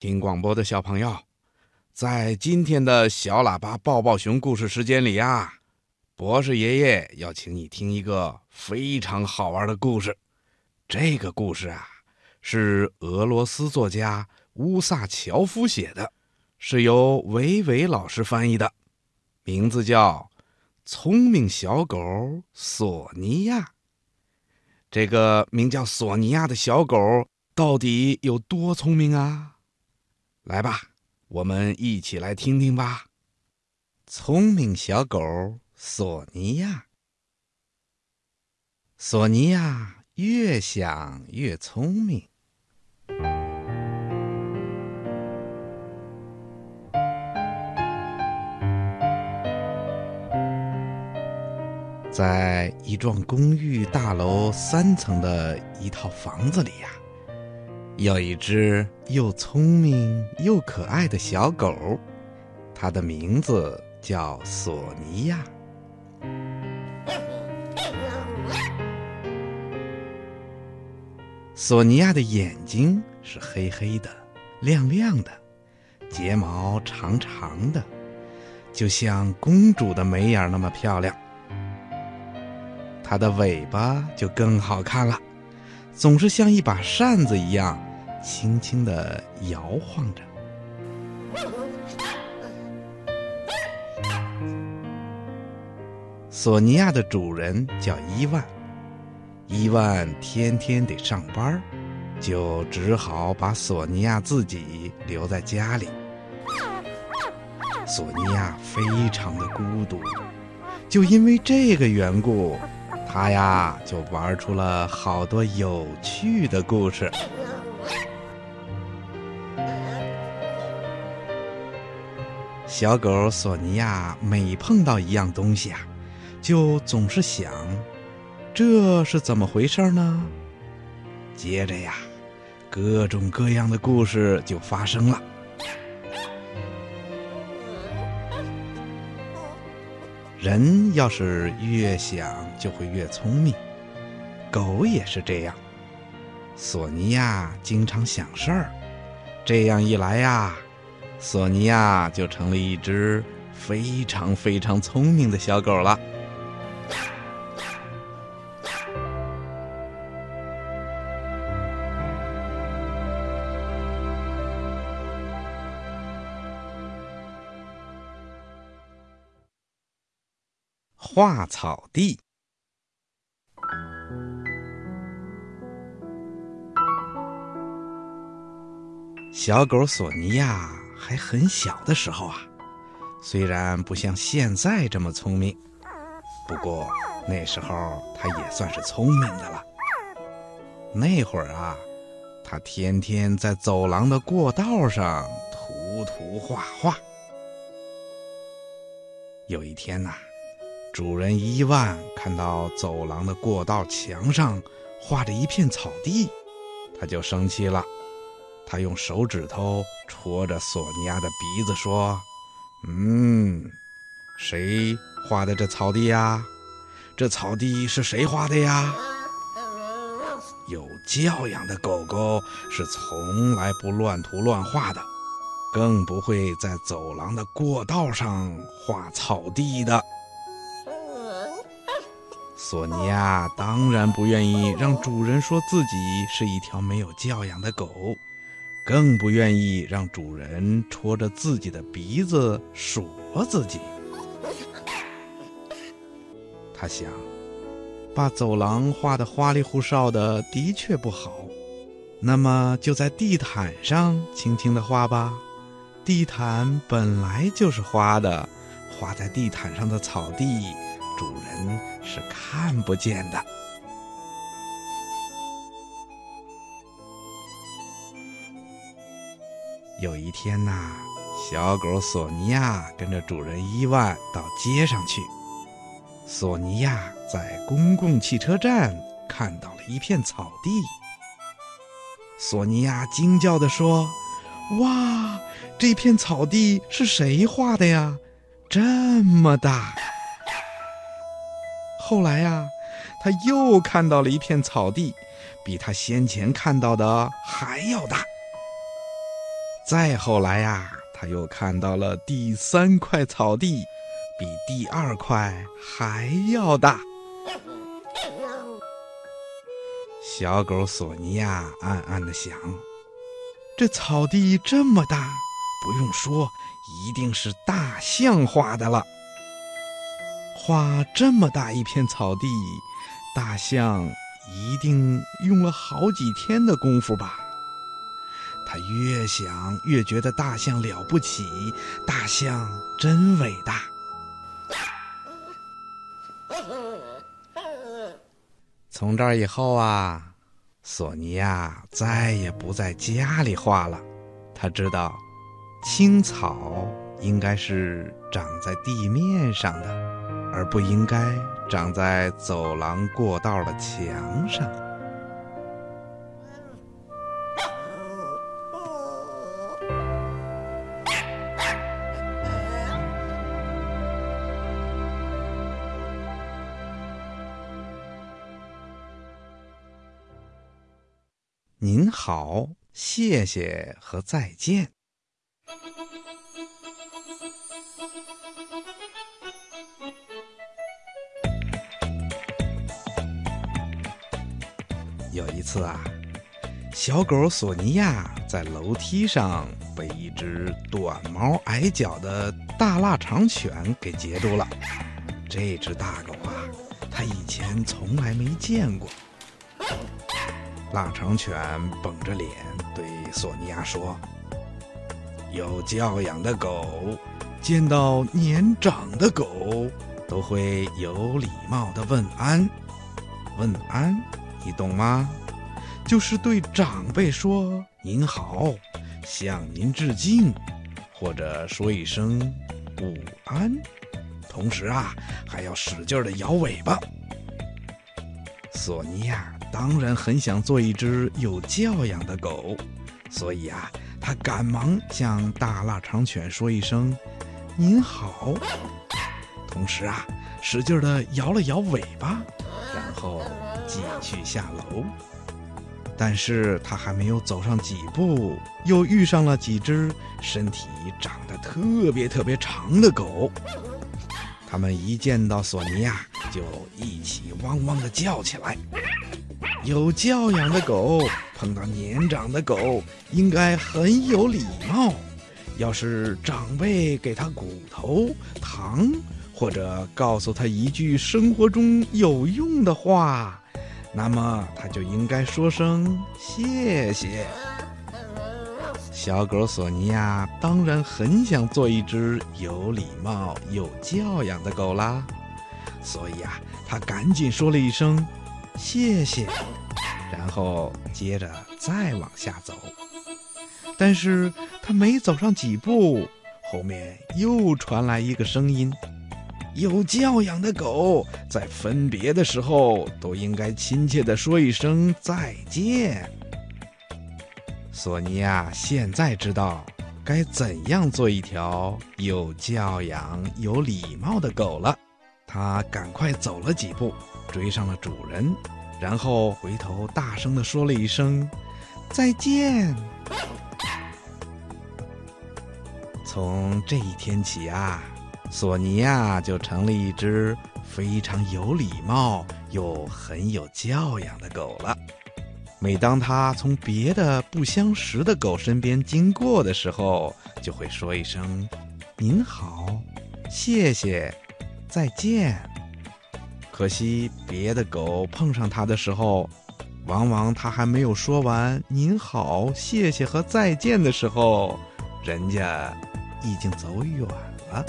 听广播的小朋友，在今天的小喇叭抱抱熊故事时间里呀，博士爷爷要请你听一个非常好玩的故事。这个故事啊，是俄罗斯作家乌萨乔夫写的，是由维维老师翻译的，名字叫《聪明小狗索尼娅》。这个名叫索尼娅的小狗到底有多聪明啊？来吧，我们一起来听听吧。聪明小狗索尼娅，索尼娅越想越聪明。在一幢公寓大楼三层的一套房子里呀。有一只又聪明又可爱的小狗，它的名字叫索尼娅。索尼娅的眼睛是黑黑的、亮亮的，睫毛长长的，就像公主的眉眼那么漂亮。它的尾巴就更好看了，总是像一把扇子一样。轻轻地摇晃着。索尼娅的主人叫伊万，伊万天天得上班，就只好把索尼娅自己留在家里。索尼娅非常的孤独，就因为这个缘故，他呀就玩出了好多有趣的故事。小狗索尼娅每碰到一样东西啊，就总是想，这是怎么回事呢？接着呀，各种各样的故事就发生了。人要是越想，就会越聪明，狗也是这样。索尼娅经常想事儿，这样一来呀。索尼娅就成了一只非常非常聪明的小狗了。画草地，小狗索尼娅。还很小的时候啊，虽然不像现在这么聪明，不过那时候他也算是聪明的了。那会儿啊，他天天在走廊的过道上涂涂画画。有一天呐，主人伊万看到走廊的过道墙上画着一片草地，他就生气了。他用手指头戳着索尼娅的鼻子说：“嗯，谁画的这草地呀？这草地是谁画的呀？有教养的狗狗是从来不乱涂乱画的，更不会在走廊的过道上画草地的。”索尼娅当然不愿意让主人说自己是一条没有教养的狗。更不愿意让主人戳着自己的鼻子数落自己。他想，把走廊画的花里胡哨的的确不好，那么就在地毯上轻轻的画吧。地毯本来就是花的，画在地毯上的草地，主人是看不见的。有一天呐，小狗索尼娅跟着主人伊万到街上去。索尼娅在公共汽车站看到了一片草地。索尼娅惊叫地说：“哇，这片草地是谁画的呀？这么大！”后来呀，他又看到了一片草地，比他先前看到的还要大。再后来呀，他又看到了第三块草地，比第二块还要大。小狗索尼娅暗暗地想：这草地这么大，不用说，一定是大象画的了。画这么大一片草地，大象一定用了好几天的功夫吧。他越想越觉得大象了不起，大象真伟大。从这儿以后啊，索尼娅再也不在家里画了。他知道，青草应该是长在地面上的，而不应该长在走廊过道的墙上。好，谢谢和再见。有一次啊，小狗索尼娅在楼梯上被一只短毛矮脚的大腊肠犬给截住了。这只大狗啊，它以前从来没见过。腊肠犬绷着脸对索尼娅说：“有教养的狗见到年长的狗都会有礼貌的问安。问安，你懂吗？就是对长辈说‘您好’，向您致敬，或者说一声‘午安’，同时啊，还要使劲的摇尾巴。”索尼娅。当然很想做一只有教养的狗，所以啊，他赶忙向大腊肠犬说一声“您好”，同时啊，使劲地摇了摇尾巴，然后继续下楼。但是他还没有走上几步，又遇上了几只身体长得特别特别长的狗。他们一见到索尼娅，就一起汪汪地叫起来。有教养的狗碰到年长的狗，应该很有礼貌。要是长辈给他骨头、糖，或者告诉他一句生活中有用的话，那么他就应该说声谢谢。小狗索尼娅当然很想做一只有礼貌、有教养的狗啦，所以啊，他赶紧说了一声。谢谢，然后接着再往下走。但是他没走上几步，后面又传来一个声音：“有教养的狗在分别的时候都应该亲切地说一声再见。”索尼娅现在知道该怎样做一条有教养、有礼貌的狗了。他赶快走了几步。追上了主人，然后回头大声地说了一声“再见”。从这一天起啊，索尼娅就成了一只非常有礼貌又很有教养的狗了。每当它从别的不相识的狗身边经过的时候，就会说一声“您好，谢谢，再见”。可惜，别的狗碰上它的时候，往往它还没有说完“您好”“谢谢”和“再见”的时候，人家已经走远了。